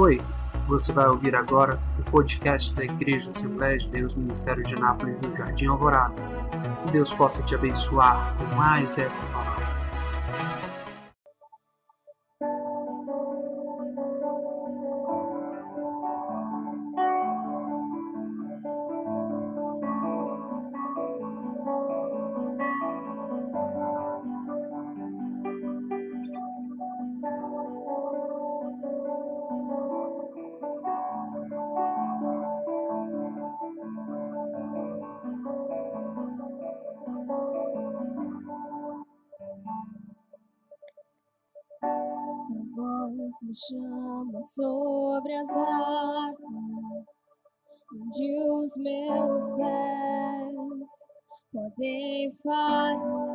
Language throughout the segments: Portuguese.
Oi, você vai ouvir agora o podcast da Igreja Assembleia de Deus Ministério de Nápoles do Jardim Alvorada. Que Deus possa te abençoar com mais essa palavra. they fight.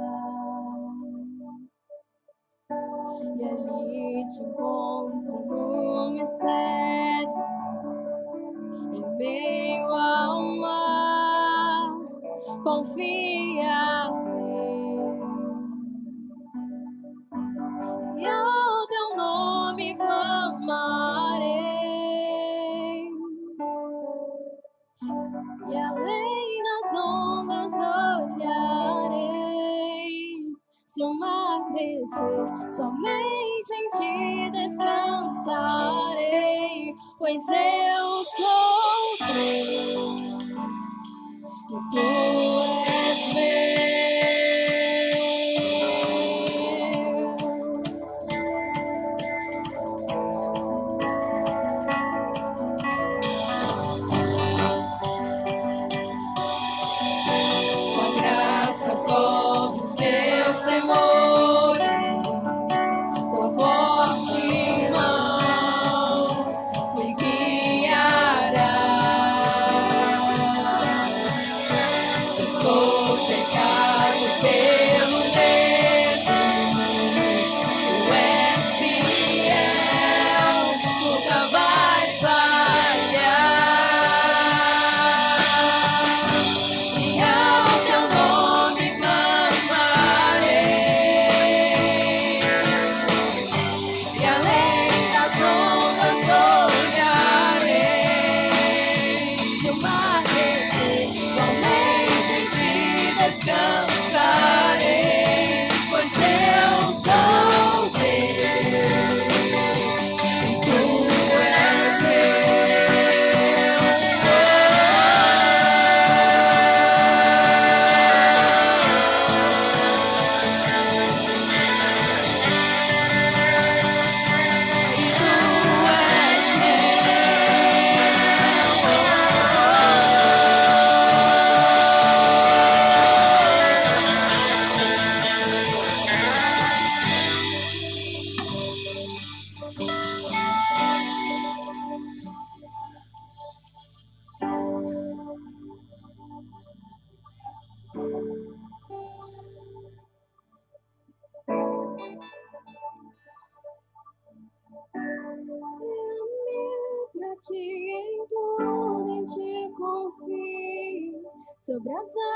Descansarei, pois eu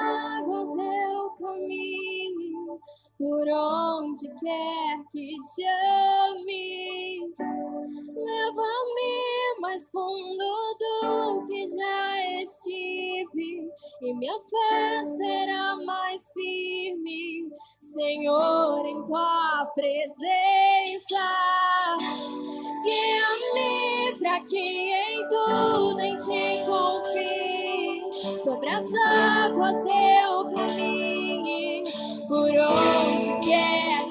águas eu caminho, por onde quer que chames. Leva-me mais fundo do que já estive, e minha fé será mais firme, Senhor, em tua presença. Guia-me pra que em tudo em ti confie. Sobre as águas eu caminhe, por onde quer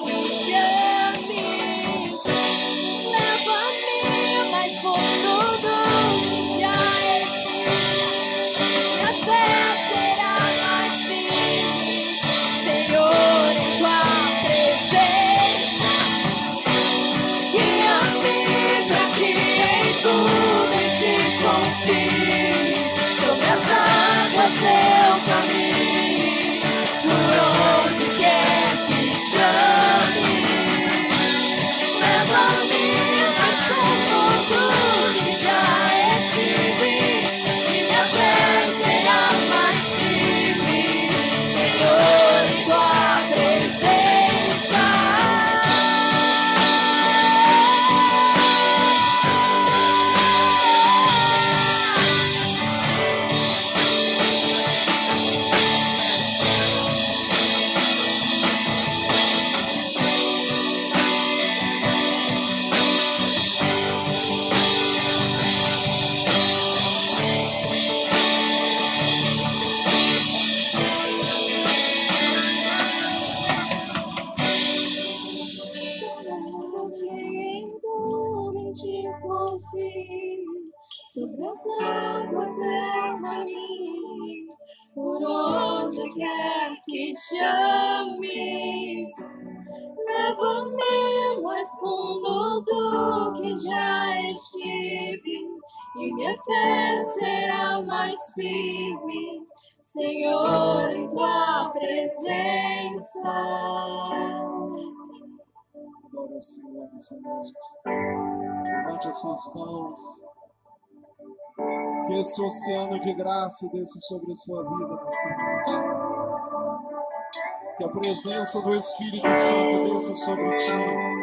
mais Senhor, em tua presença. Adore ao Senhor nessa. Levante as suas mãos. Que esse oceano de graça desça sobre a sua vida nessa noite. Que a presença do Espírito Santo desça sobre ti.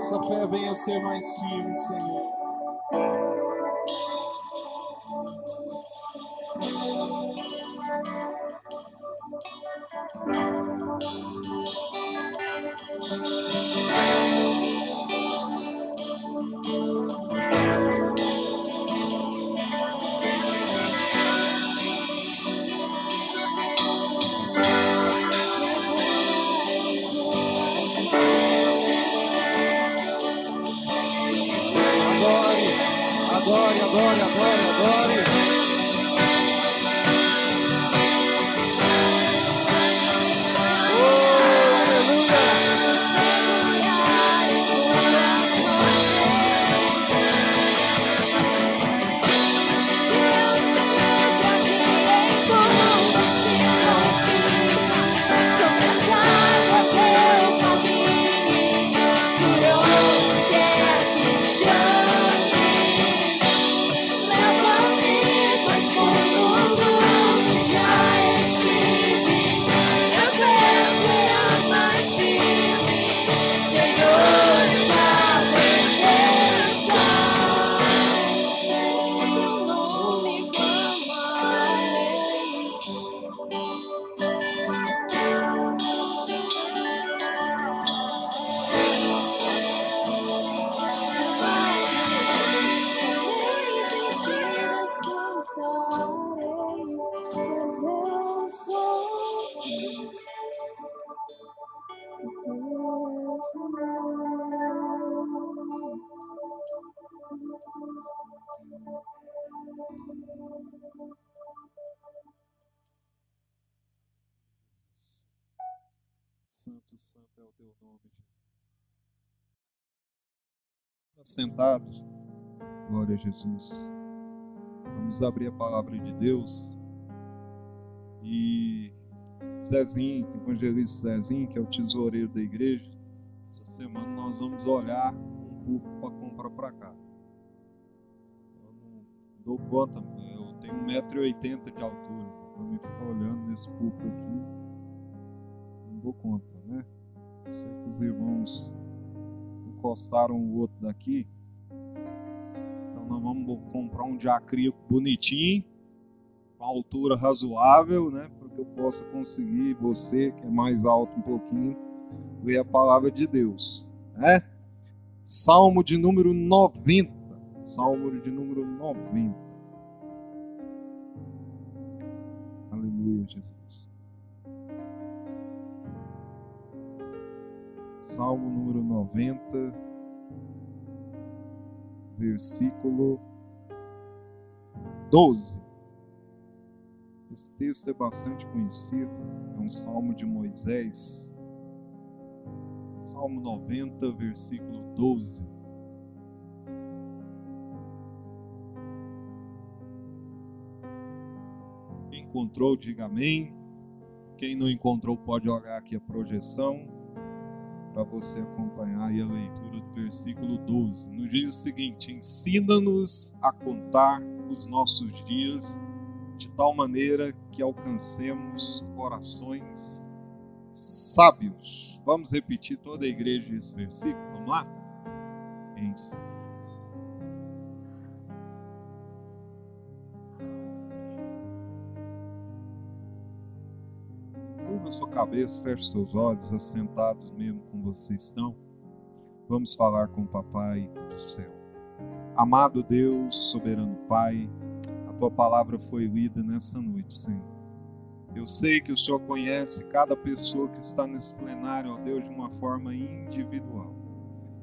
Nossa fé venha ser mais firme, Senhor. Santo, santo é o teu nome, Jesus. Sentados, glória a Jesus. Vamos abrir a palavra de Deus. E Zezinho, evangelista Zezinho, que é o tesoureiro da igreja, essa semana nós vamos olhar um pouco para comprar para cá. Eu não dou conta, eu tenho 1,80m de altura. Para mim ficar olhando nesse púlpito aqui, dou conta, né? Eu sei que os irmãos encostaram o outro daqui. Então nós vamos comprar um diacrílico bonitinho, com altura razoável, né? Para que eu possa conseguir, você que é mais alto um pouquinho, ler a palavra de Deus, né? Salmo de número 90. Salmo de número 90. Aleluia, Jesus. Salmo número 90, versículo 12. Esse texto é bastante conhecido, é um salmo de Moisés. Salmo 90, versículo 12. Quem encontrou, diga amém. Quem não encontrou, pode olhar aqui a projeção para você acompanhar a leitura do versículo 12. Nos diz o seguinte: ensina-nos a contar os nossos dias de tal maneira que alcancemos corações sábios. Vamos repetir toda a igreja esse versículo? Vamos lá? Ensina. Sua cabeça, feche seus olhos, assentados mesmo como vocês estão. Vamos falar com o Papai do céu. Amado Deus, soberano Pai, a tua palavra foi lida nessa noite, Senhor. Eu sei que o Senhor conhece cada pessoa que está nesse plenário, ó Deus, de uma forma individual.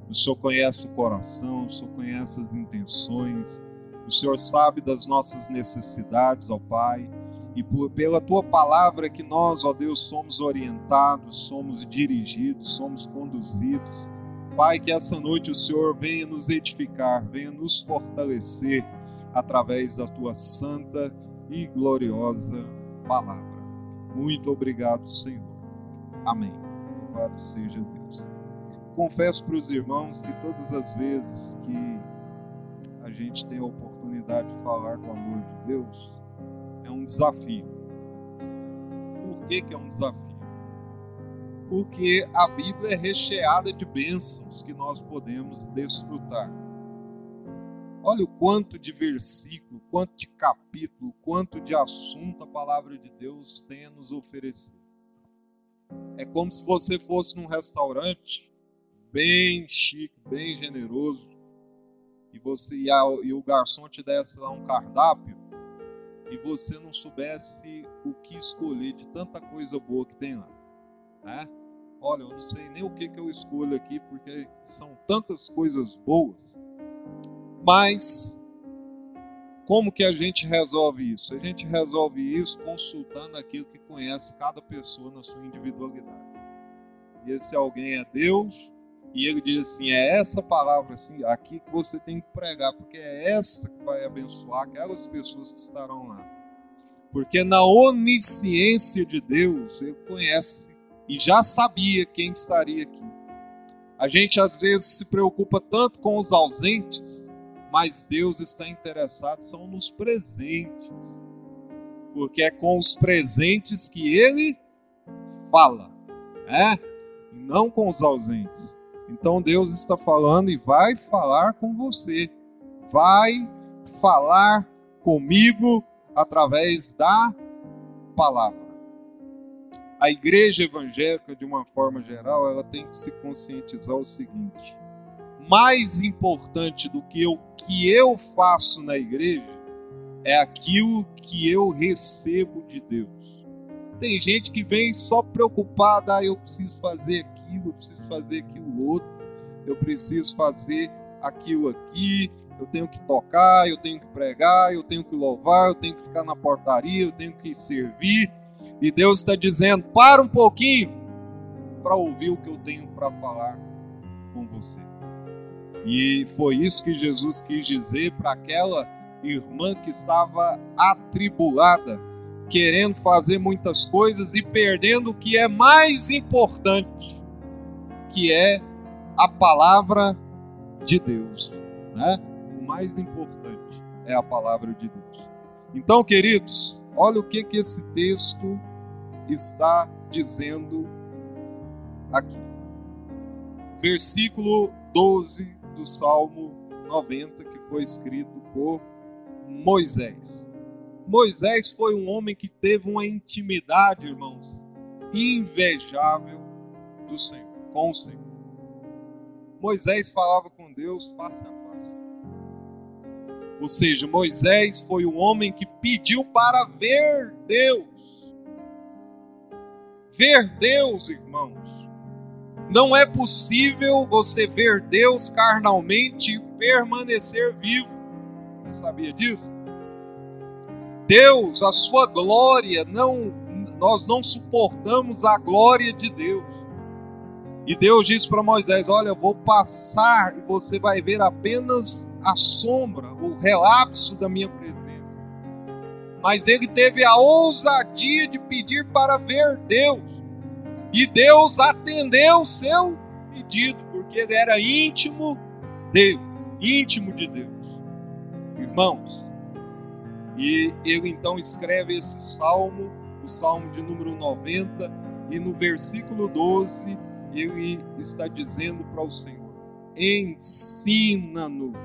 O Senhor conhece o coração, o Senhor conhece as intenções, o Senhor sabe das nossas necessidades, ó Pai. E por, pela tua palavra que nós, ó Deus, somos orientados, somos dirigidos, somos conduzidos. Pai, que essa noite o Senhor venha nos edificar, venha nos fortalecer através da tua santa e gloriosa palavra. Muito obrigado, Senhor. Amém. Louvado seja Deus. Confesso para os irmãos que todas as vezes que a gente tem a oportunidade de falar do amor de Deus, é um desafio. Por que, que é um desafio? Porque a Bíblia é recheada de bênçãos que nós podemos desfrutar. Olha o quanto de versículo, quanto de capítulo, quanto de assunto a palavra de Deus tem a nos oferecer. É como se você fosse num restaurante bem chique, bem generoso, e você e, a, e o garçom te desse lá um cardápio e você não soubesse o que escolher de tanta coisa boa que tem lá, né? Olha, eu não sei nem o que, que eu escolho aqui porque são tantas coisas boas. Mas como que a gente resolve isso? A gente resolve isso consultando aquilo que conhece cada pessoa na sua individualidade. E esse alguém é Deus, e ele diz assim: é essa palavra assim, aqui que você tem que pregar, porque é essa que vai abençoar aquelas pessoas que estarão lá. Porque na onisciência de Deus, ele conhece e já sabia quem estaria aqui. A gente às vezes se preocupa tanto com os ausentes, mas Deus está interessado são nos presentes. Porque é com os presentes que ele fala, né? Não com os ausentes. Então Deus está falando e vai falar com você. Vai falar comigo através da palavra. A igreja evangélica, de uma forma geral, ela tem que se conscientizar o seguinte: mais importante do que o que eu faço na igreja é aquilo que eu recebo de Deus. Tem gente que vem só preocupada, ah, eu preciso fazer aquilo, eu preciso fazer aquilo outro, eu preciso fazer aquilo aqui, eu tenho que tocar, eu tenho que pregar, eu tenho que louvar, eu tenho que ficar na portaria, eu tenho que servir. E Deus está dizendo: para um pouquinho para ouvir o que eu tenho para falar com você. E foi isso que Jesus quis dizer para aquela irmã que estava atribulada, querendo fazer muitas coisas e perdendo o que é mais importante, que é a palavra de Deus. Né? O mais importante é a palavra de Deus. Então, queridos, olha o que, que esse texto está dizendo aqui. Versículo 12 do Salmo 90, que foi escrito por Moisés. Moisés foi um homem que teve uma intimidade, irmãos, invejável do Senhor, com o Senhor. Moisés falava com Deus face a face. Ou seja, Moisés foi o homem que pediu para ver Deus. Ver Deus, irmãos, não é possível você ver Deus carnalmente e permanecer vivo. Você sabia disso? Deus, a sua glória, não nós não suportamos a glória de Deus. E Deus disse para Moisés: Olha, eu vou passar e você vai ver apenas a sombra, o relapso da minha presença. Mas ele teve a ousadia de pedir para ver Deus. E Deus atendeu o seu pedido, porque ele era íntimo dele, íntimo de Deus. Irmãos, e ele então escreve esse salmo, o salmo de número 90, e no versículo 12 ele está dizendo para o Senhor: ensina-nos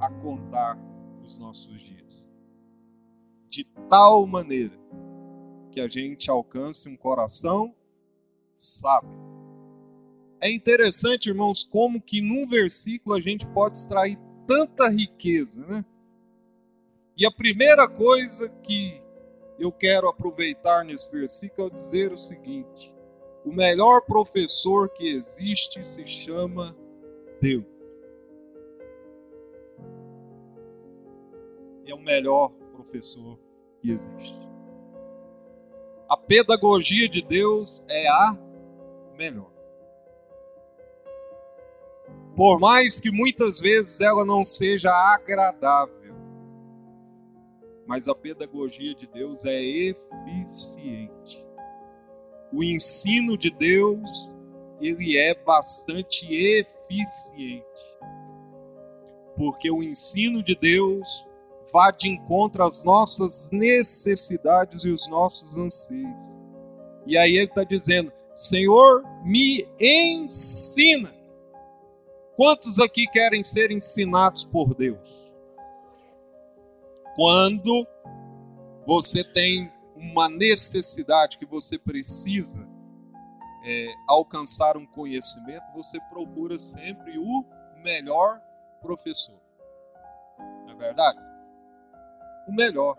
a contar os nossos dias, de tal maneira que a gente alcance um coração sábio. É interessante, irmãos, como que num versículo a gente pode extrair tanta riqueza, né? E a primeira coisa que eu quero aproveitar nesse versículo dizer o seguinte: o melhor professor que existe se chama Deus. É o melhor professor que existe. A pedagogia de Deus é a melhor. Por mais que muitas vezes ela não seja agradável, mas a pedagogia de Deus é eficiente. O ensino de Deus, ele é bastante eficiente. Porque o ensino de Deus vá de encontro às nossas necessidades e os nossos anseios. E aí ele está dizendo: Senhor, me ensina. Quantos aqui querem ser ensinados por Deus? Quando você tem uma necessidade que você precisa é, alcançar um conhecimento, você procura sempre o melhor professor. Não é verdade? O melhor.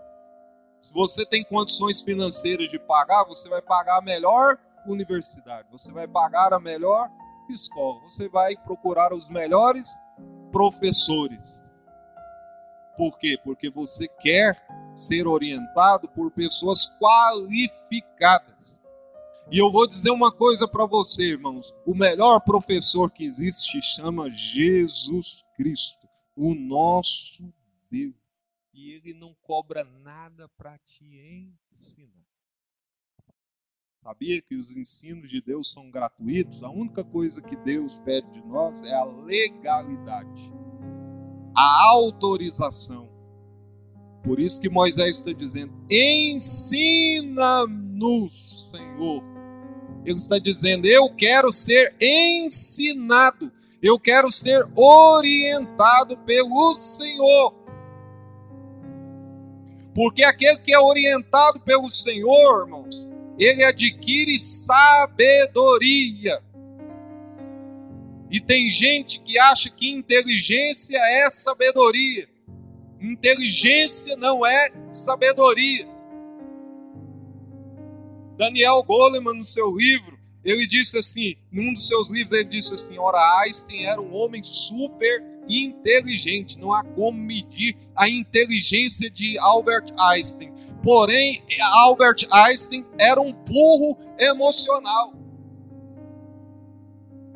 Se você tem condições financeiras de pagar, você vai pagar a melhor universidade, você vai pagar a melhor escola, você vai procurar os melhores professores. Por quê? Porque você quer ser orientado por pessoas qualificadas. E eu vou dizer uma coisa para você, irmãos: o melhor professor que existe chama Jesus Cristo, o nosso Deus. E ele não cobra nada para te ensinar. Sabia que os ensinos de Deus são gratuitos? A única coisa que Deus pede de nós é a legalidade, a autorização. Por isso que Moisés está dizendo: ensina-nos, Senhor. Ele está dizendo: eu quero ser ensinado, eu quero ser orientado pelo Senhor. Porque aquele que é orientado pelo Senhor, irmãos, ele adquire sabedoria. E tem gente que acha que inteligência é sabedoria. Inteligência não é sabedoria. Daniel Goleman, no seu livro, ele disse assim, num dos seus livros, ele disse assim: Ora, Einstein era um homem super inteligente, não há como medir a inteligência de Albert Einstein. Porém, Albert Einstein era um burro emocional.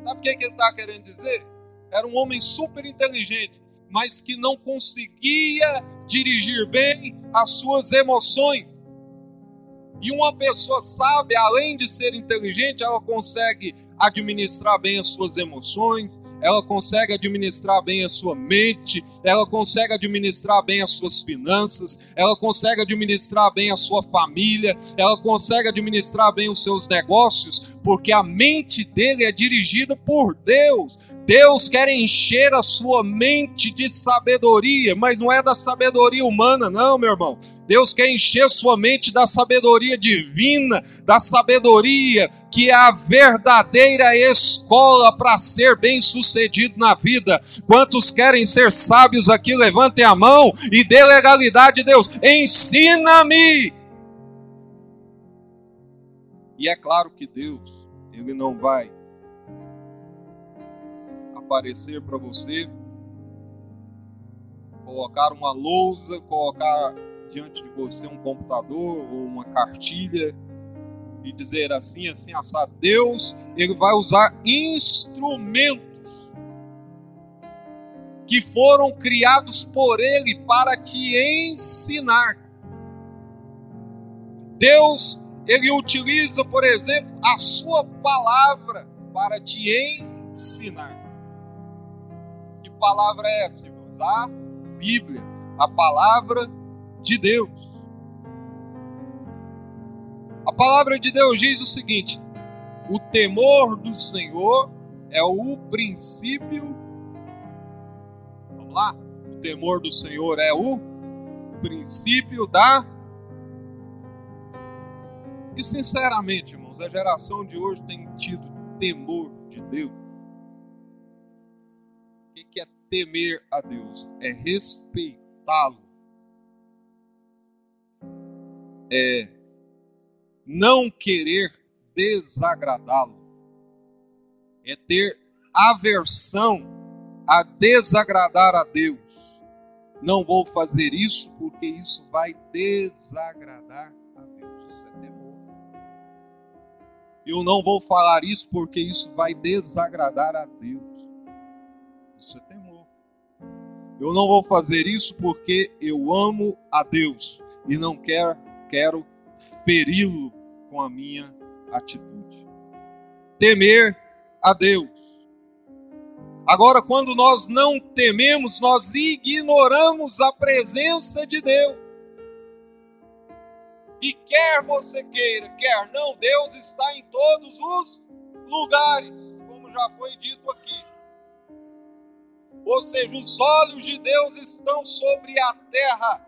Sabe o que ele está querendo dizer? Era um homem super inteligente, mas que não conseguia dirigir bem as suas emoções. E uma pessoa sábia, além de ser inteligente, ela consegue administrar bem as suas emoções, ela consegue administrar bem a sua mente, ela consegue administrar bem as suas finanças, ela consegue administrar bem a sua família, ela consegue administrar bem os seus negócios, porque a mente dele é dirigida por Deus. Deus quer encher a sua mente de sabedoria, mas não é da sabedoria humana, não, meu irmão. Deus quer encher a sua mente da sabedoria divina, da sabedoria que é a verdadeira escola para ser bem-sucedido na vida. Quantos querem ser sábios aqui, levantem a mão e dê legalidade, Deus. Ensina-me. E é claro que Deus, ele não vai aparecer para você, colocar uma lousa, colocar diante de você um computador ou uma cartilha e dizer assim, assim, assado. Deus, ele vai usar instrumentos que foram criados por ele para te ensinar. Deus, ele utiliza, por exemplo, a sua palavra para te ensinar palavra é essa, irmãos? A Bíblia, a palavra de Deus. A palavra de Deus diz o seguinte: o temor do Senhor é o princípio. Vamos lá? O temor do Senhor é o princípio da. E sinceramente, irmãos, a geração de hoje tem tido temor de Deus temer a Deus, é respeitá-lo, é não querer desagradá-lo, é ter aversão a desagradar a Deus. Não vou fazer isso porque isso vai desagradar a Deus. Isso é temor. Eu não vou falar isso porque isso vai desagradar a Deus. Isso é temor. Eu não vou fazer isso porque eu amo a Deus e não quero, quero feri-lo com a minha atitude. Temer a Deus. Agora, quando nós não tememos, nós ignoramos a presença de Deus. E quer você queira, quer não, Deus está em todos os lugares, como já foi dito aqui. Ou seja, os olhos de Deus estão sobre a terra,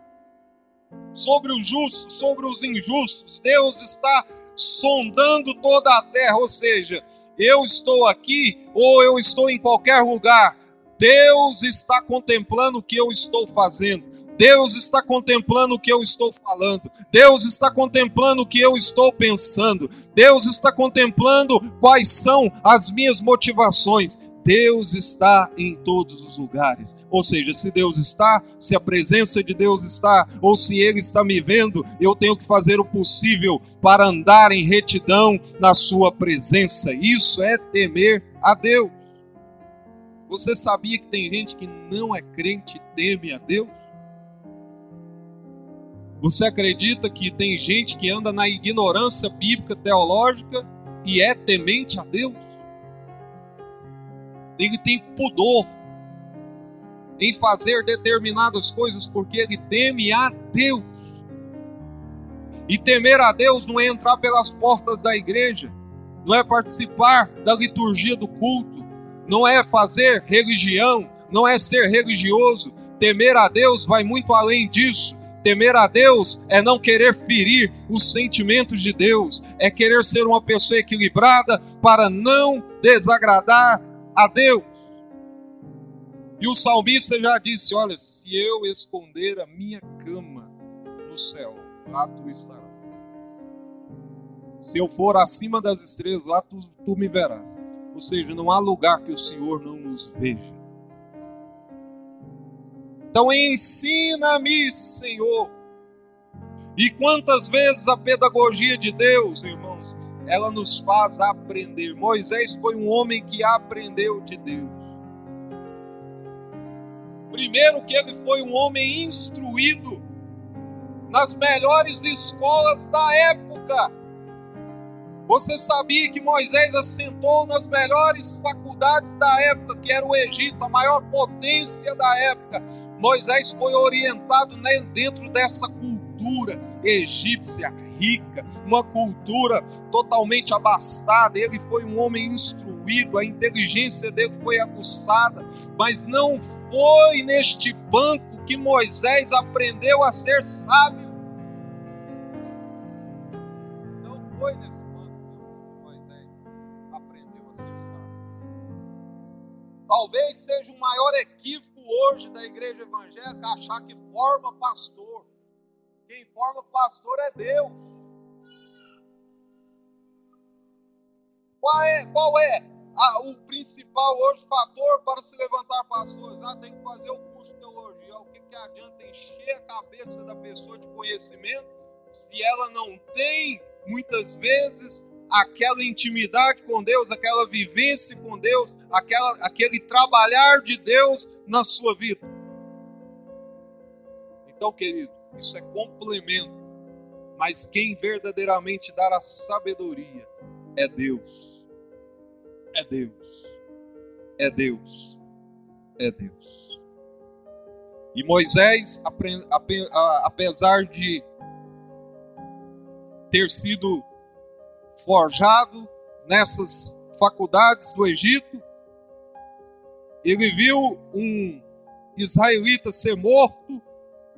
sobre os justos, sobre os injustos. Deus está sondando toda a terra, ou seja, eu estou aqui ou eu estou em qualquer lugar, Deus está contemplando o que eu estou fazendo. Deus está contemplando o que eu estou falando. Deus está contemplando o que eu estou pensando. Deus está contemplando quais são as minhas motivações. Deus está em todos os lugares. Ou seja, se Deus está, se a presença de Deus está, ou se Ele está me vendo, eu tenho que fazer o possível para andar em retidão na Sua presença. Isso é temer a Deus. Você sabia que tem gente que não é crente e teme a Deus? Você acredita que tem gente que anda na ignorância bíblica teológica e é temente a Deus? Ele tem pudor em fazer determinadas coisas porque ele teme a Deus. E temer a Deus não é entrar pelas portas da igreja, não é participar da liturgia do culto, não é fazer religião, não é ser religioso. Temer a Deus vai muito além disso. Temer a Deus é não querer ferir os sentimentos de Deus, é querer ser uma pessoa equilibrada para não desagradar a Deus. E o salmista já disse: Olha, se eu esconder a minha cama no céu, lá tu estarás. Se eu for acima das estrelas, lá tu, tu me verás. Ou seja, não há lugar que o Senhor não nos veja. Então ensina-me, Senhor. E quantas vezes a pedagogia de Deus, irmão, ela nos faz aprender. Moisés foi um homem que aprendeu de Deus. Primeiro, que ele foi um homem instruído nas melhores escolas da época. Você sabia que Moisés assentou nas melhores faculdades da época, que era o Egito, a maior potência da época. Moisés foi orientado dentro dessa cultura egípcia rica, uma cultura totalmente abastada. Ele foi um homem instruído, a inteligência dele foi aguçada, mas não foi neste banco que Moisés aprendeu a ser sábio. Não foi nesse banco que Moisés aprendeu a ser sábio. Talvez seja o maior equívoco hoje da igreja evangélica achar que forma pastor. Quem forma pastor é Deus. Qual é, qual é a, o principal hoje fator para se levantar pastores? Ah, tem que fazer o curso de teologia. O que, que adianta encher a cabeça da pessoa de conhecimento se ela não tem, muitas vezes, aquela intimidade com Deus, aquela vivência com Deus, aquela, aquele trabalhar de Deus na sua vida? Então, querido, isso é complemento. Mas quem verdadeiramente dá a sabedoria é Deus. É Deus. É Deus. É Deus. E Moisés, apesar de ter sido forjado nessas faculdades do Egito, ele viu um israelita ser morto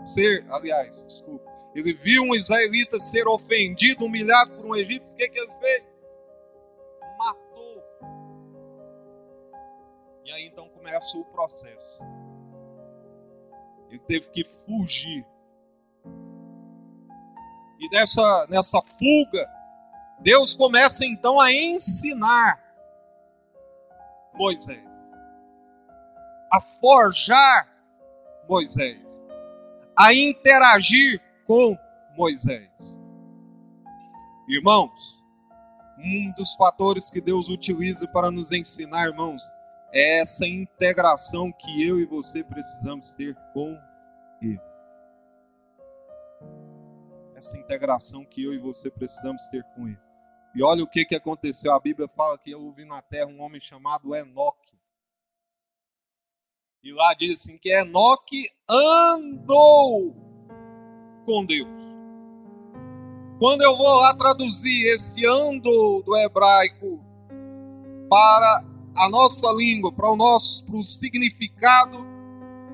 ser, aliás, desculpa, ele viu um israelita ser ofendido, humilhado por um egípcio, o que, que ele fez? Aí então começa o processo. Ele teve que fugir. E nessa, nessa fuga, Deus começa então a ensinar Moisés, a forjar Moisés, a interagir com Moisés. Irmãos, um dos fatores que Deus utiliza para nos ensinar, irmãos, é essa integração que eu e você precisamos ter com Ele. Essa integração que eu e você precisamos ter com Ele. E olha o que, que aconteceu. A Bíblia fala que eu ouvi na terra um homem chamado Enoque. E lá diz assim que Enoque andou com Deus. Quando eu vou lá traduzir esse andou do hebraico para a nossa língua, para o nosso para o significado,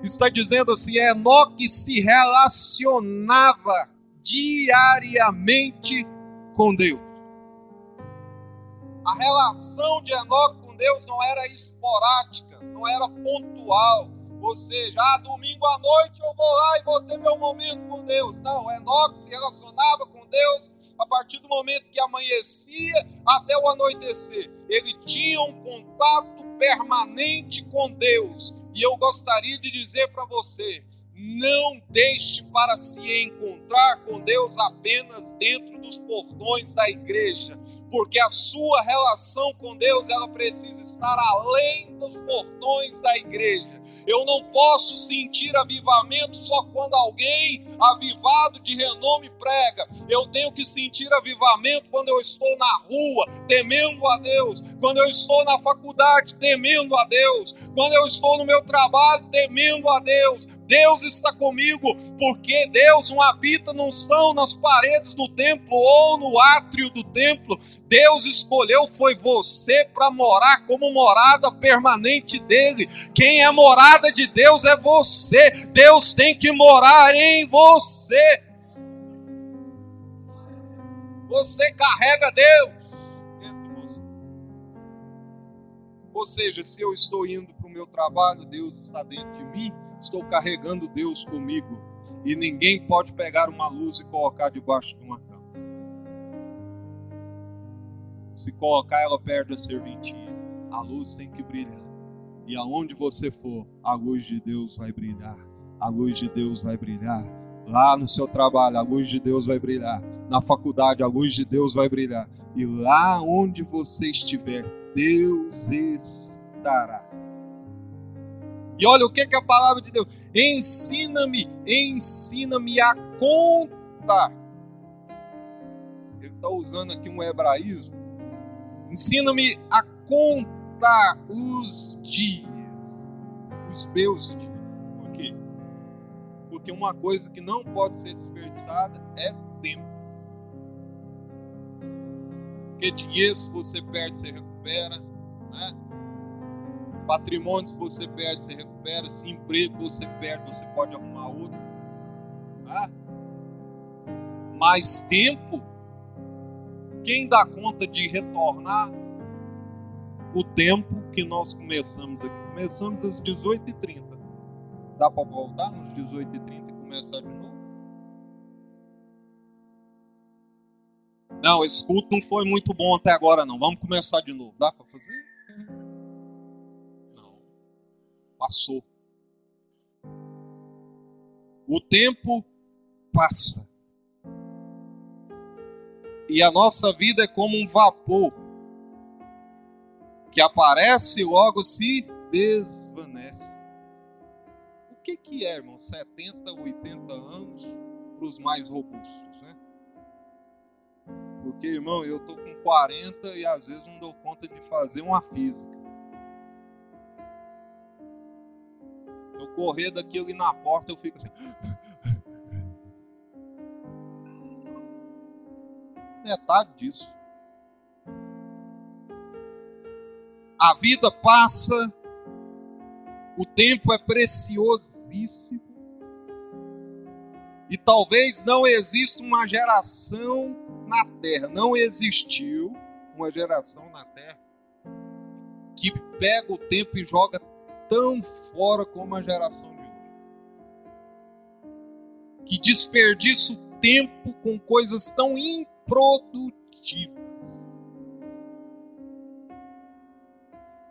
está dizendo assim: Enoque se relacionava diariamente com Deus. A relação de Enoque com Deus não era esporádica, não era pontual. Ou seja, ah, domingo à noite eu vou lá e vou ter meu momento com Deus. Não, Enoque se relacionava com Deus a partir do momento que amanhecia até o anoitecer. Ele tinha um contato permanente com Deus. E eu gostaria de dizer para você: não deixe para se encontrar com Deus apenas dentro dos portões da igreja, porque a sua relação com Deus ela precisa estar além dos portões da igreja. Eu não posso sentir avivamento só quando alguém avivado de renome prega. Eu tenho que sentir avivamento quando eu estou na rua, temendo a Deus. Quando eu estou na faculdade, temendo a Deus. Quando eu estou no meu trabalho, temendo a Deus. Deus está comigo, porque Deus não habita, não são nas paredes do templo ou no átrio do templo. Deus escolheu foi você para morar como morada permanente dele. Quem é morada de Deus é você. Deus tem que morar em você. Você carrega Deus. Ou seja, se eu estou indo para o meu trabalho, Deus está dentro de mim estou carregando Deus comigo. E ninguém pode pegar uma luz e colocar debaixo de uma cama. Se colocar, ela perde a serventia. A luz tem que brilhar. E aonde você for, a luz de Deus vai brilhar. A luz de Deus vai brilhar. Lá no seu trabalho, a luz de Deus vai brilhar. Na faculdade, a luz de Deus vai brilhar. E lá onde você estiver, Deus estará. E olha o que, que a palavra de Deus. Ensina-me, ensina-me a contar. Ele está usando aqui um hebraísmo. Ensina-me a contar os dias, os meus dias. Por quê? Porque uma coisa que não pode ser desperdiçada é tempo. Porque dinheiro, se você perde, você recupera. Né? Patrimônio, se você perde, você recupera. Se emprego você perde, você pode arrumar outro. Tá? Mais tempo, quem dá conta de retornar o tempo que nós começamos aqui? Começamos às 18h30. Dá para voltar nos 18h30 e começar de novo? Não, esse culto não foi muito bom até agora, não. Vamos começar de novo. Dá para fazer? Passou. O tempo passa. E a nossa vida é como um vapor que aparece e logo se desvanece. O que, que é, irmão? 70, 80 anos para os mais robustos, né? Porque, irmão, eu tô com 40 e às vezes não dou conta de fazer uma física. Correr daquilo ali na porta, eu fico assim. Metade disso. A vida passa, o tempo é preciosíssimo. E talvez não exista uma geração na Terra, não existiu uma geração na Terra que pega o tempo e joga tão fora como a geração de hoje. Que desperdiça o tempo com coisas tão improdutivas.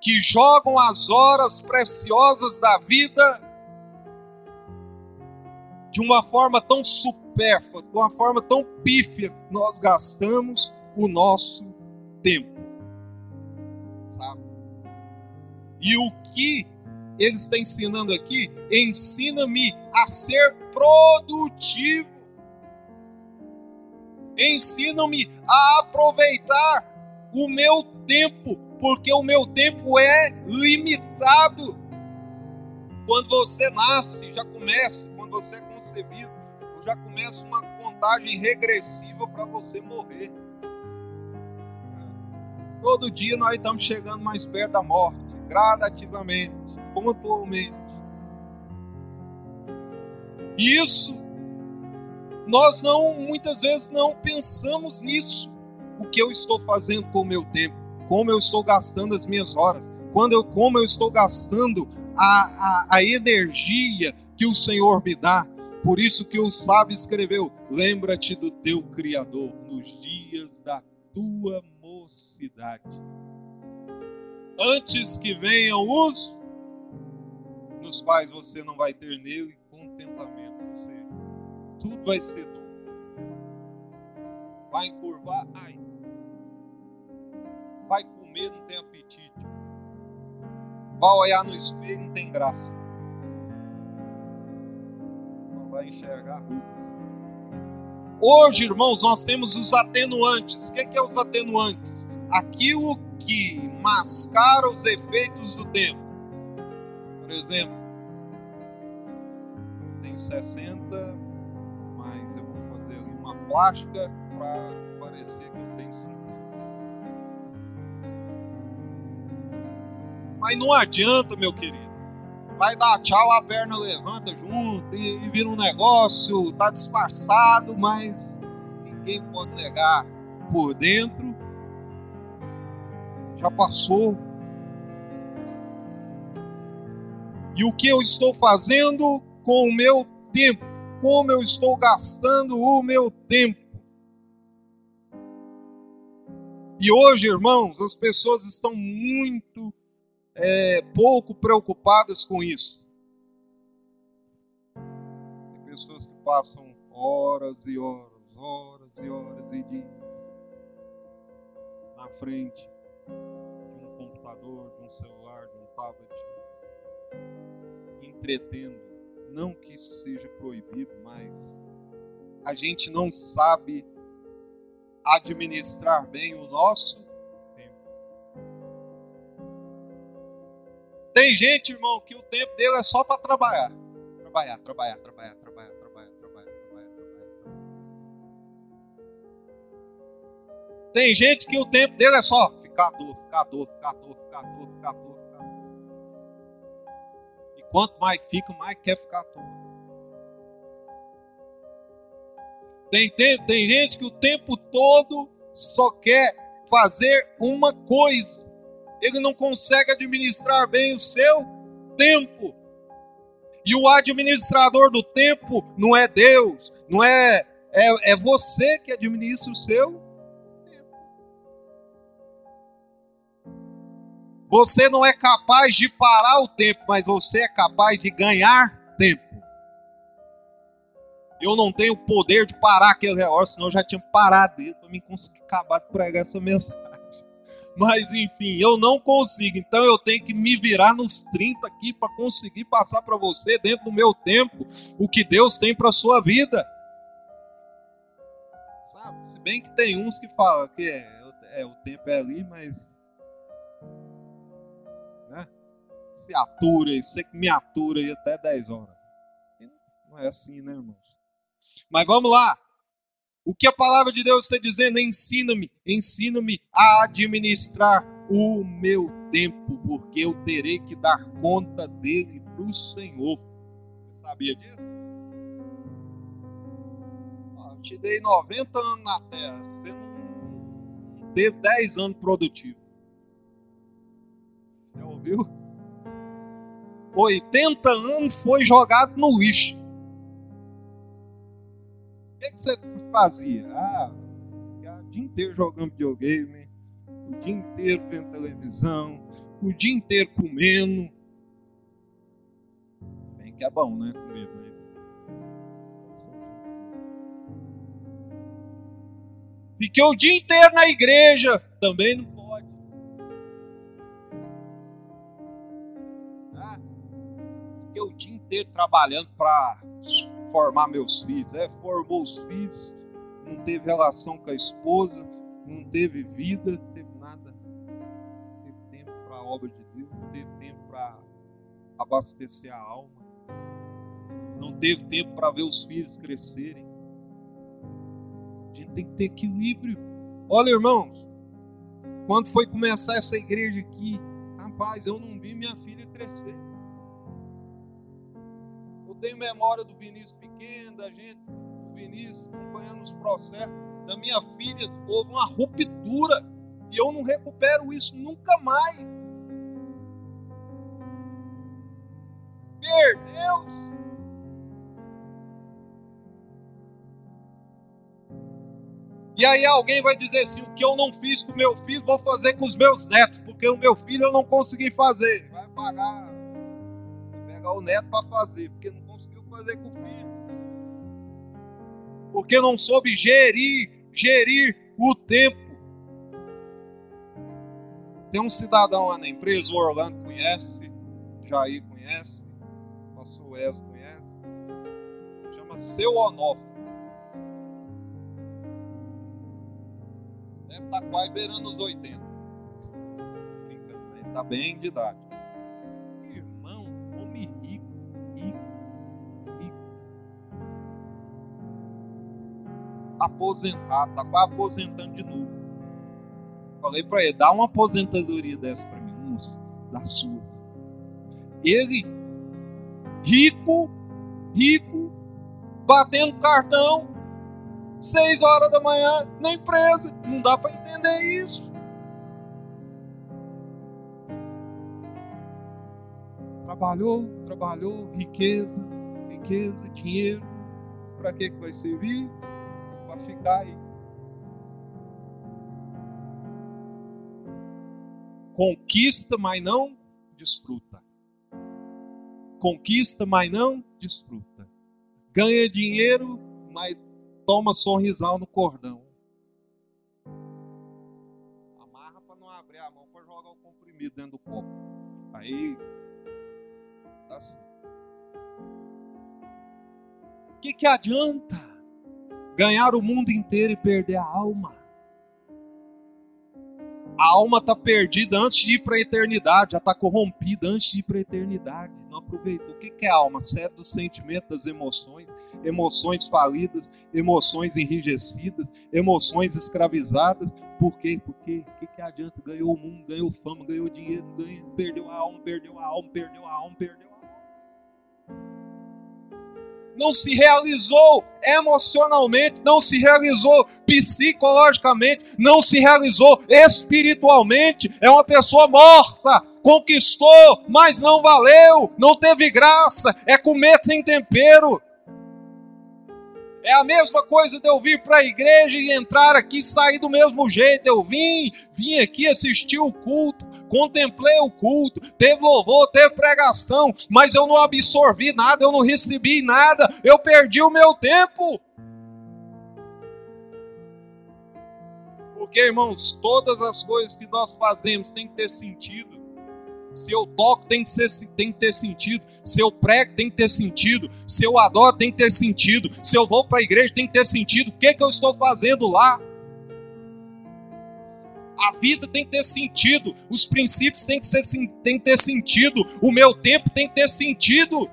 Que jogam as horas preciosas da vida de uma forma tão supérflua, de uma forma tão pífia, nós gastamos o nosso tempo. Sabe? E o que ele está ensinando aqui? Ensina-me a ser produtivo. Ensina-me a aproveitar o meu tempo, porque o meu tempo é limitado. Quando você nasce, já começa, quando você é concebido, já começa uma contagem regressiva para você morrer. Todo dia nós estamos chegando mais perto da morte, gradativamente, pontualmente. Isso nós não muitas vezes não pensamos nisso. O que eu estou fazendo com o meu tempo? Como eu estou gastando as minhas horas? Quando eu, como eu estou gastando a, a, a energia que o Senhor me dá? Por isso que o sábio escreveu: Lembra-te do teu Criador nos dias da tua mocidade. Antes que venham os nos quais você não vai ter nele contentamento. Ou seja, tudo vai ser dor. Vai encurvar, ai. Vai comer, não tem apetite. Vai olhar no espelho, não tem graça vai enxergar rugas. Hoje, irmãos, nós temos os atenuantes. O que é, os atenuantes? Aquilo que mascara os efeitos do tempo. Por exemplo, tem 60, mas eu vou fazer uma plástica para parecer que eu tenho 50. Mas não adianta, meu querido vai dar tchau, a perna levanta junto e, e vira um negócio, tá disfarçado, mas ninguém pode negar por dentro. Já passou. E o que eu estou fazendo com o meu tempo? Como eu estou gastando o meu tempo? E hoje, irmãos, as pessoas estão muito é, pouco preocupadas com isso. Tem pessoas que passam horas e horas, horas e horas e dias na frente de um computador, de um celular, de um tablet, entretendo. Não que isso seja proibido, mas a gente não sabe administrar bem o nosso Tem gente, irmão, que o tempo dele é só para trabalhar. Trabalhar, trabalhar, trabalhar, trabalhar, trabalhar, trabalhar, trabalhar, trabalhar. Tem gente que o tempo dele é só ficar dor, ficar dor, ficar dor, ficar dor, ficar dor. Quanto mais fica, mais quer ficar dor. Tem, tem, tem gente que o tempo todo só quer fazer uma coisa ele não consegue administrar bem o seu tempo. E o administrador do tempo não é Deus, não é, é, é você que administra o seu Você não é capaz de parar o tempo, mas você é capaz de ganhar tempo. Eu não tenho o poder de parar aquele relógio, senão eu já tinha parado dele para mim conseguir acabar de pregar essa mensagem. Mas enfim, eu não consigo. Então eu tenho que me virar nos 30 aqui para conseguir passar para você, dentro do meu tempo, o que Deus tem para sua vida. Sabe? Se bem que tem uns que falam que é, é o tempo é ali, mas. Se atura, você que me atura aí até 10 horas. Não é assim, né, irmãos? Mas vamos lá. O que a palavra de Deus está dizendo? Ensina-me, ensina-me a administrar o meu tempo, porque eu terei que dar conta dele para o Senhor. Sabia disso? Eu te dei 90 anos na terra, você não teve 10 anos produtivo. Já ouviu? 80 anos foi jogado no lixo. que, que você fazia? Ah, o dia inteiro jogando videogame, o dia inteiro vendo televisão, o dia inteiro comendo. Bem que é bom, né? Comer, mas. Fiquei o dia inteiro na igreja. Também não inteiro trabalhando para formar meus filhos. É, formou os filhos, não teve relação com a esposa, não teve vida, não teve nada. Não teve tempo para a obra de Deus, não teve tempo para abastecer a alma. Não teve tempo para ver os filhos crescerem. A gente tem que ter equilíbrio. Olha, irmãos, quando foi começar essa igreja aqui, rapaz, eu não vi minha filha crescer. Eu tenho memória do Vinícius pequeno, da gente, o Vinícius acompanhando os processos. Da minha filha, houve uma ruptura. E eu não recupero isso nunca mais. Perdeu-se. E aí alguém vai dizer assim: o que eu não fiz com meu filho, vou fazer com os meus netos, porque o meu filho eu não consegui fazer. Vai pagar, pegar o neto para fazer, porque não fazer com o filho. Porque não soube gerir, gerir o tempo. Tem um cidadão lá na empresa, o Orlando conhece, Jair conhece, o pastor Wes conhece, chama Seu Onofre. Deve estar quase beirando os 80. Brincando, ele está bem de idade. Aposentado, está quase aposentando de novo. Falei para ele, dá uma aposentadoria dessa para mim, moço, das suas. Ele, rico, rico, batendo cartão, seis horas da manhã na empresa. Não dá para entender isso. Trabalhou, trabalhou, riqueza, riqueza, dinheiro. Para que que vai servir? Para ficar aí. Conquista, mas não desfruta. Conquista, mas não desfruta. Ganha dinheiro, mas toma sorrisal no cordão. Amarra para não abrir a mão para jogar o comprimido dentro do copo. Aí tá assim. O que, que adianta ganhar o mundo inteiro e perder a alma? A alma está perdida antes de ir para a eternidade, já está corrompida antes de ir para a eternidade. Não aproveitou. O que, é alma? Sede do sentimento, das emoções emoções falidas, emoções enrijecidas, emoções escravizadas. Por quê? Porque o que, que adianta? Ganhou o mundo, ganhou fama, ganhou dinheiro, ganhou, perdeu a alma, perdeu a alma, perdeu a alma, perdeu. Não se realizou emocionalmente, não se realizou psicologicamente, não se realizou espiritualmente. É uma pessoa morta, conquistou, mas não valeu, não teve graça, é comer sem tempero. É a mesma coisa de eu vir para a igreja e entrar aqui e sair do mesmo jeito. Eu vim, vim aqui assistir o culto, contemplei o culto, teve louvor, teve pregação, mas eu não absorvi nada, eu não recebi nada, eu perdi o meu tempo. Porque, irmãos, todas as coisas que nós fazemos têm que ter sentido. Se eu toco, tem que, ser, tem que ter sentido. Se eu prego, tem que ter sentido. Se eu adoro, tem que ter sentido. Se eu vou para a igreja, tem que ter sentido. O que, que eu estou fazendo lá? A vida tem que ter sentido. Os princípios têm que, ser, têm que ter sentido. O meu tempo tem que ter sentido.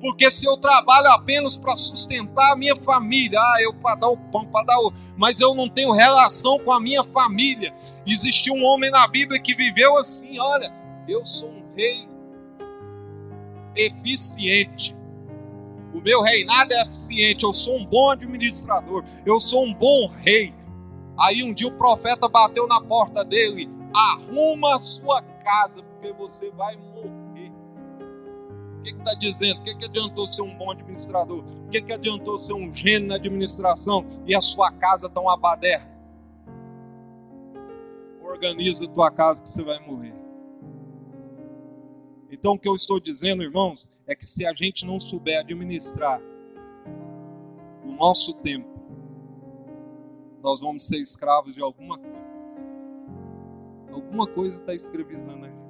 Porque se eu trabalho apenas para sustentar a minha família, ah, eu para dar o pão, para dar o. Mas eu não tenho relação com a minha família. Existiu um homem na Bíblia que viveu assim: olha, eu sou um rei eficiente. O meu reinado é eficiente, eu sou um bom administrador, eu sou um bom rei. Aí um dia o profeta bateu na porta dele: arruma a sua casa, porque você vai morrer que está dizendo? O que, que adiantou ser um bom administrador? O que, que adiantou ser um gênio na administração e a sua casa está uma baderna? Organiza a tua casa que você vai morrer. Então o que eu estou dizendo, irmãos, é que se a gente não souber administrar o nosso tempo, nós vamos ser escravos de alguma coisa. Alguma coisa está escravizando a gente.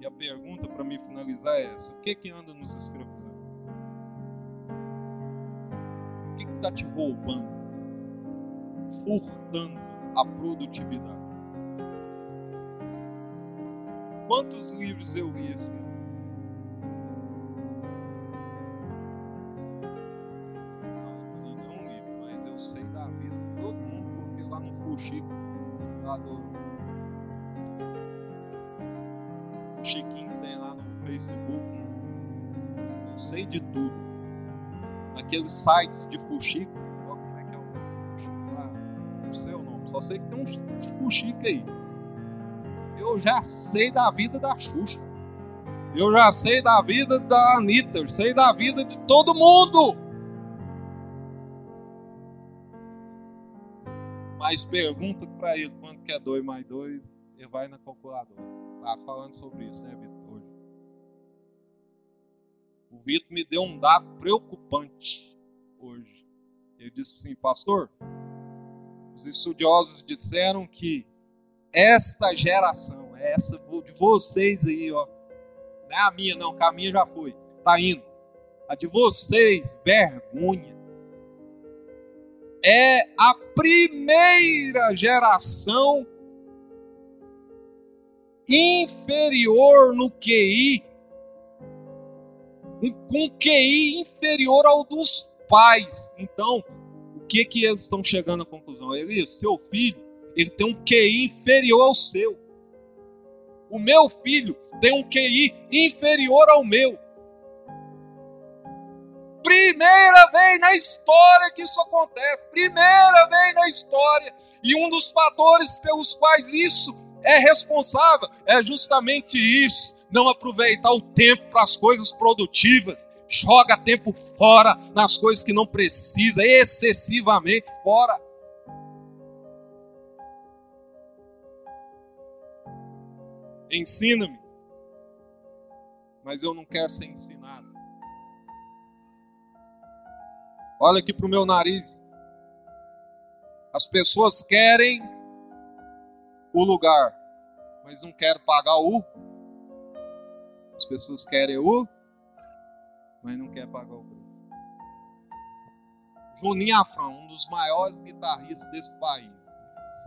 E a pergunta para me finalizar é essa: o que que anda nos escravizando? O que está te roubando? Furtando a produtividade? Quantos livros eu li esse ano? De tudo. Naqueles sites de Fuxico, como é que é o? Não sei o nome, só sei que tem um Fuxico aí eu já sei da vida da Xuxa. Eu já sei da vida da Anitta. Eu sei da vida de todo mundo. Mas pergunta para ele quanto que é 2 mais 2. Ele vai na calculadora. Tá falando sobre isso, né. O Vitor me deu um dado preocupante hoje. Ele disse assim, pastor, os estudiosos disseram que esta geração, é essa de vocês aí, ó. Não é a minha, não, que a minha já foi. Tá indo. A de vocês, vergonha. É a primeira geração inferior no QI, com QI inferior ao dos pais. Então, o que que eles estão chegando à conclusão? Ele, seu filho, ele tem um QI inferior ao seu. O meu filho tem um QI inferior ao meu. Primeira vez na história que isso acontece. Primeira vez na história. E um dos fatores pelos quais isso é responsável é justamente isso. Não aproveitar o tempo para as coisas produtivas. Joga tempo fora nas coisas que não precisa, excessivamente fora. Ensina-me. Mas eu não quero ser ensinado. Olha aqui para o meu nariz. As pessoas querem o lugar, mas não querem pagar o. As pessoas querem o, mas não querem pagar o preço. Juninho Afrão, um dos maiores guitarristas desse país,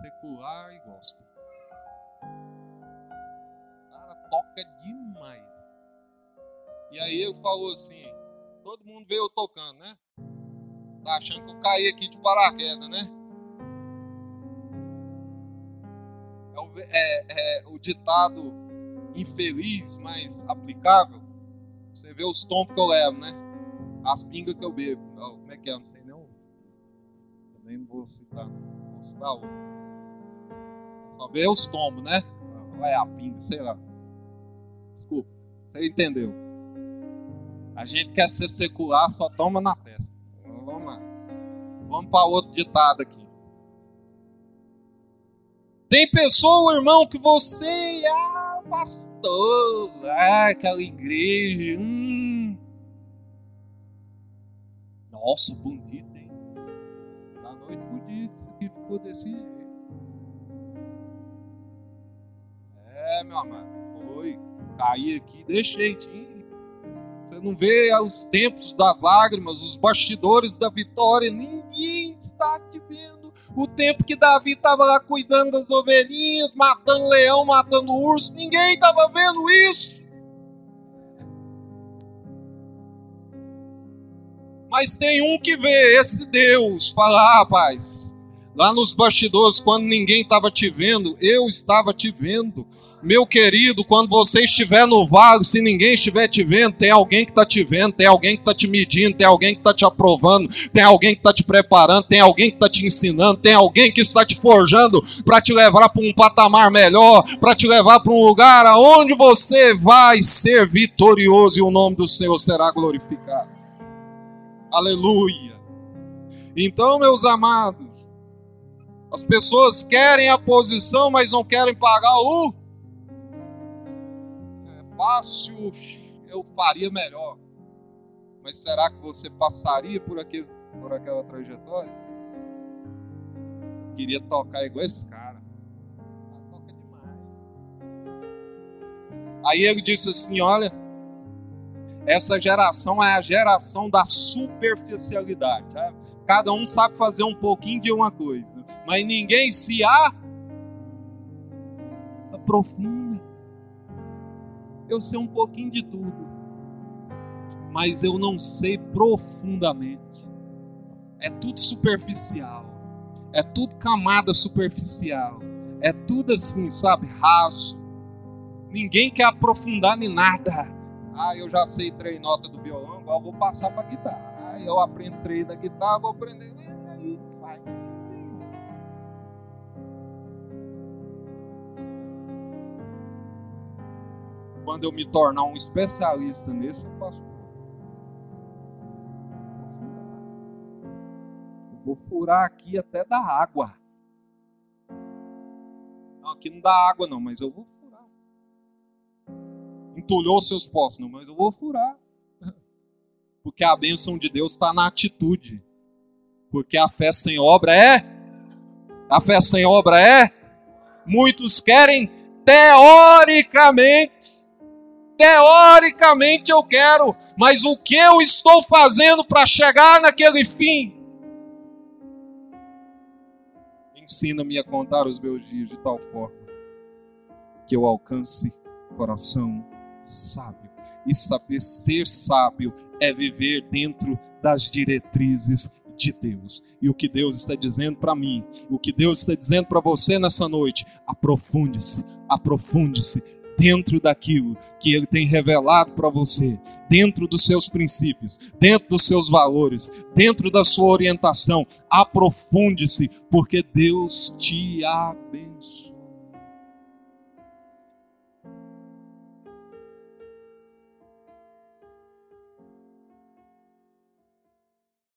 secular e gospel toca demais. E aí eu falou assim, todo mundo veio eu tocando, né? Tá achando que eu caí aqui de paraquedas, né? É o, é, é o ditado infeliz, mas aplicável. Você vê os tombos que eu levo, né? As pingas que eu bebo. Oh, como é que é? Não sei não. Também não vou citar. Vou citar outro. Só vê os tombos, né? Vai a pinga, sei lá. Desculpa. Você entendeu? A gente quer ser secular, só toma na testa. Vamos lá. Vamos para outro ditado aqui. Tem pessoa, irmão, que você, ah, pastor, ah, aquela igreja, hum. Nossa, bonito, hein? Na noite bonito, isso aqui ficou desse jeito. É, meu amado cair aqui, deixei de ir. Você não vê os tempos das lágrimas, os bastidores da vitória, ninguém está te vendo. O tempo que Davi estava lá cuidando das ovelhinhas, matando leão, matando urso, ninguém estava vendo isso. Mas tem um que vê, esse Deus, fala, rapaz, lá nos bastidores, quando ninguém estava te vendo, eu estava te vendo Meu querido, quando você estiver no vale, se ninguém estiver te vendo, tem alguém que está te vendo, tem alguém que está te medindo, tem alguém que está te aprovando, tem alguém que está te preparando, tem alguém que está te ensinando, tem alguém que está te forjando para te levar para um patamar melhor, para te levar para um lugar aonde você vai ser vitorioso e o nome do Senhor será glorificado. Aleluia. Então, meus amados, as pessoas querem a posição, mas não querem pagar o fácil, eu faria melhor. Mas será que você passaria por, aquele, por aquela trajetória? queria tocar igual esse cara. Ah, toca demais. Aí ele disse assim: Olha, essa geração é a geração da superficialidade. Cada um sabe fazer um pouquinho de uma coisa, mas ninguém se aprofunda eu sei um pouquinho de tudo, mas eu não sei profundamente. É tudo superficial, é tudo camada superficial, é tudo assim, sabe, raso. Ninguém quer aprofundar em nada. Ah, eu já sei três notas do violão, agora vou passar para guitarra. Ah, eu aprendo três da guitarra, vou aprender. Vai. Quando eu me tornar um especialista nisso, eu posso. Vou furar aqui até da água. Não, aqui não dá água, não, mas eu vou furar. Entulhou seus poços, não, mas eu vou furar. Porque a bênção de Deus está na atitude. Porque a fé sem obra é. A fé sem obra é. Muitos querem teoricamente Teoricamente eu quero, mas o que eu estou fazendo para chegar naquele fim? Ensina-me a contar os meus dias de tal forma que eu alcance coração sábio. E saber ser sábio é viver dentro das diretrizes de Deus. E o que Deus está dizendo para mim, o que Deus está dizendo para você nessa noite, aprofunde-se, aprofunde-se, dentro daquilo que Ele tem revelado para você, dentro dos seus princípios, dentro dos seus valores, dentro da sua orientação. Aprofunde-se, porque Deus te abençoa.